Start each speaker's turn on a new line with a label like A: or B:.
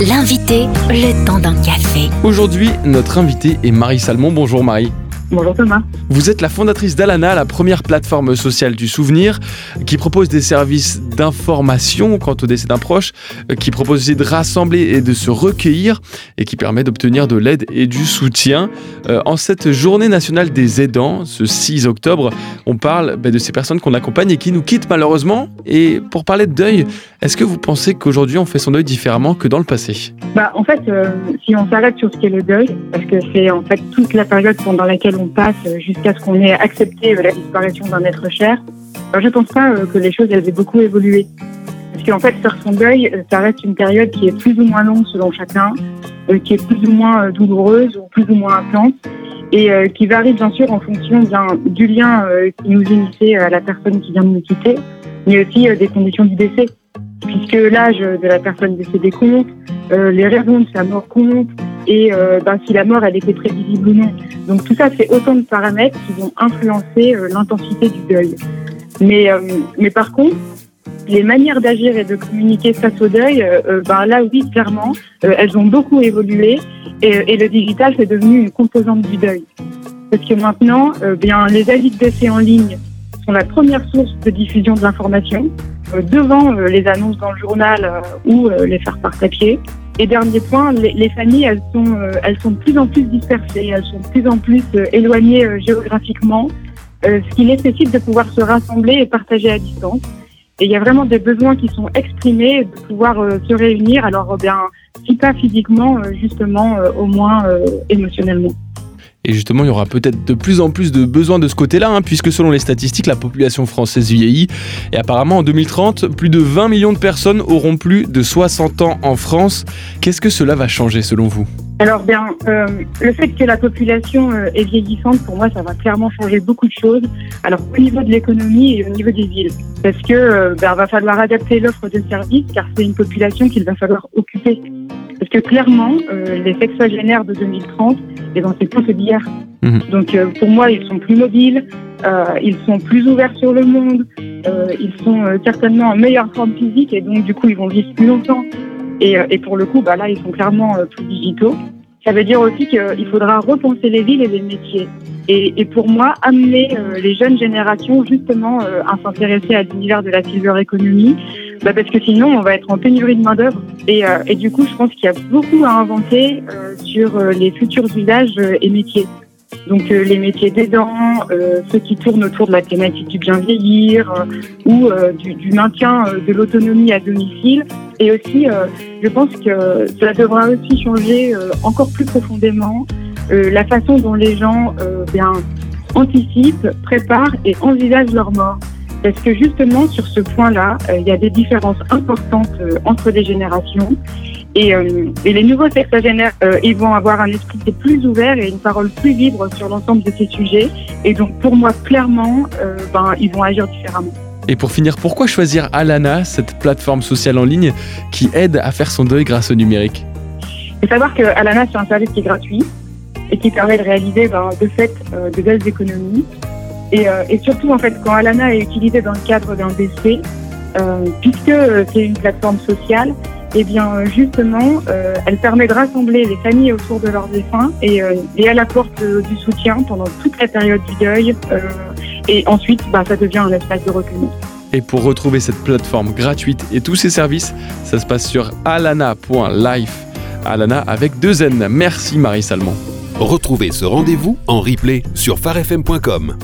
A: L'invité, le temps d'un café.
B: Aujourd'hui, notre invité est Marie Salmon. Bonjour Marie.
C: Bonjour Thomas.
B: Vous êtes la fondatrice d'Alana, la première plateforme sociale du souvenir, qui propose des services d'information quant au décès d'un proche, euh, qui propose aussi de rassembler et de se recueillir, et qui permet d'obtenir de l'aide et du soutien. Euh, en cette journée nationale des aidants, ce 6 octobre, on parle bah, de ces personnes qu'on accompagne et qui nous quittent malheureusement. Et pour parler de deuil, est-ce que vous pensez qu'aujourd'hui on fait son deuil différemment que dans le passé?
C: Bah, En fait, euh, si on s'arrête sur ce qu'est le deuil, parce que c'est en fait toute la période pendant laquelle on passe jusqu'à ce qu'on ait accepté euh, la disparition d'un être cher, alors je pense pas euh, que les choses elles aient beaucoup évolué. Parce qu'en fait, faire son deuil, euh, ça reste une période qui est plus ou moins longue selon chacun, qui est plus ou moins douloureuse ou plus ou moins intense, et qui varie bien sûr en fonction du lien qui nous unissait à la personne qui vient de nous quitter, mais aussi des conditions du décès. Puisque l'âge de la personne décédée compte, les raisons de sa mort comptent, et euh, ben, si la mort elle était prévisible ou non. Donc tout ça, c'est autant de paramètres qui vont influencer euh, l'intensité du deuil. Mais, euh, mais par contre, les manières d'agir et de communiquer face au deuil, ben là oui, clairement, elles ont beaucoup évolué et, le digital c'est devenu une composante du deuil. Parce que maintenant, bien les avis de décès en ligne sont la première source de diffusion de l'information, devant les annonces dans le journal ou les faire par papier. Et dernier point, les, familles, elles sont, euh, elles sont de plus en plus dispersées, elles sont de plus en plus euh, éloignées euh, géographiquement, ce qui nécessite de pouvoir se rassembler et partager à distance. Et il y a vraiment des besoins qui sont exprimés de pouvoir se réunir. Alors, bien, si pas physiquement, justement, au moins émotionnellement.
B: Et justement, il y aura peut-être de plus en plus de besoins de ce côté-là, hein, puisque selon les statistiques, la population française vieillit. Et apparemment, en 2030, plus de 20 millions de personnes auront plus de 60 ans en France. Qu'est-ce que cela va changer selon vous?
C: Alors bien, euh, le fait que la population euh, est vieillissante, pour moi, ça va clairement changer beaucoup de choses. Alors au niveau de l'économie et au niveau des villes, parce que euh, ben, va falloir adapter l'offre de services, car c'est une population qu'il va falloir occuper. Parce que clairement, euh, les sexagénaires de 2030, eh ben, c'est plus que d'hier. Mhm. Donc euh, pour moi, ils sont plus mobiles, euh, ils sont plus ouverts sur le monde, ils sont certainement en meilleure forme physique et donc du coup, ils vont vivre plus longtemps. Et, et pour le coup, bah, là, ils sont clairement plus digitaux. Ça veut dire aussi qu'il faudra repenser les villes et les métiers. Et, et pour moi, amener les jeunes générations justement à s'intéresser à l'univers de la silver economy, bah parce que sinon, on va être en pénurie de main-d'œuvre. Et, euh, et, du coup, je pense qu'il y a beaucoup à inventer euh, sur euh, les futurs usages et métiers. Donc, les métiers d'aidant, ceux qui tournent autour de la thématique du bien vieillir ou du, du, maintien de l'autonomie à domicile. Et aussi, je pense que cela devra aussi changer encore plus profondément la façon dont les gens bien, anticipent, préparent et envisagent leur mort. Parce que justement, sur ce point-là, euh, il y a des différences importantes euh, entre les générations. Et, euh, et les nouveaux sexagénaires, ils vont avoir un esprit plus ouvert et une parole plus libre sur l'ensemble de ces sujets. Et donc, pour moi, clairement, ben, ils vont agir différemment.
B: Et pour finir, pourquoi choisir Alana, cette plateforme sociale en ligne qui aide à faire son deuil grâce au numérique?
C: Il faut savoir que Alana, c'est un service qui est gratuit et qui permet de réaliser ben, de fait de belles économies et, euh, et, surtout, en fait, quand Alana est utilisée dans le cadre d'un décès, euh, puisque c'est une plateforme sociale, et eh bien justement, euh, elle permet de rassembler les familles autour de leurs défunts et, euh, et elle apporte du soutien pendant toute la période du deuil. et ensuite, bah, ça devient un espace de recueillement.
B: Et pour retrouver cette plateforme gratuite et tous ses services, ça se passe sur alana.life. Alana avec deux N. Merci Marie Salmon.
D: Retrouvez ce rendez-vous en replay sur farfm.com.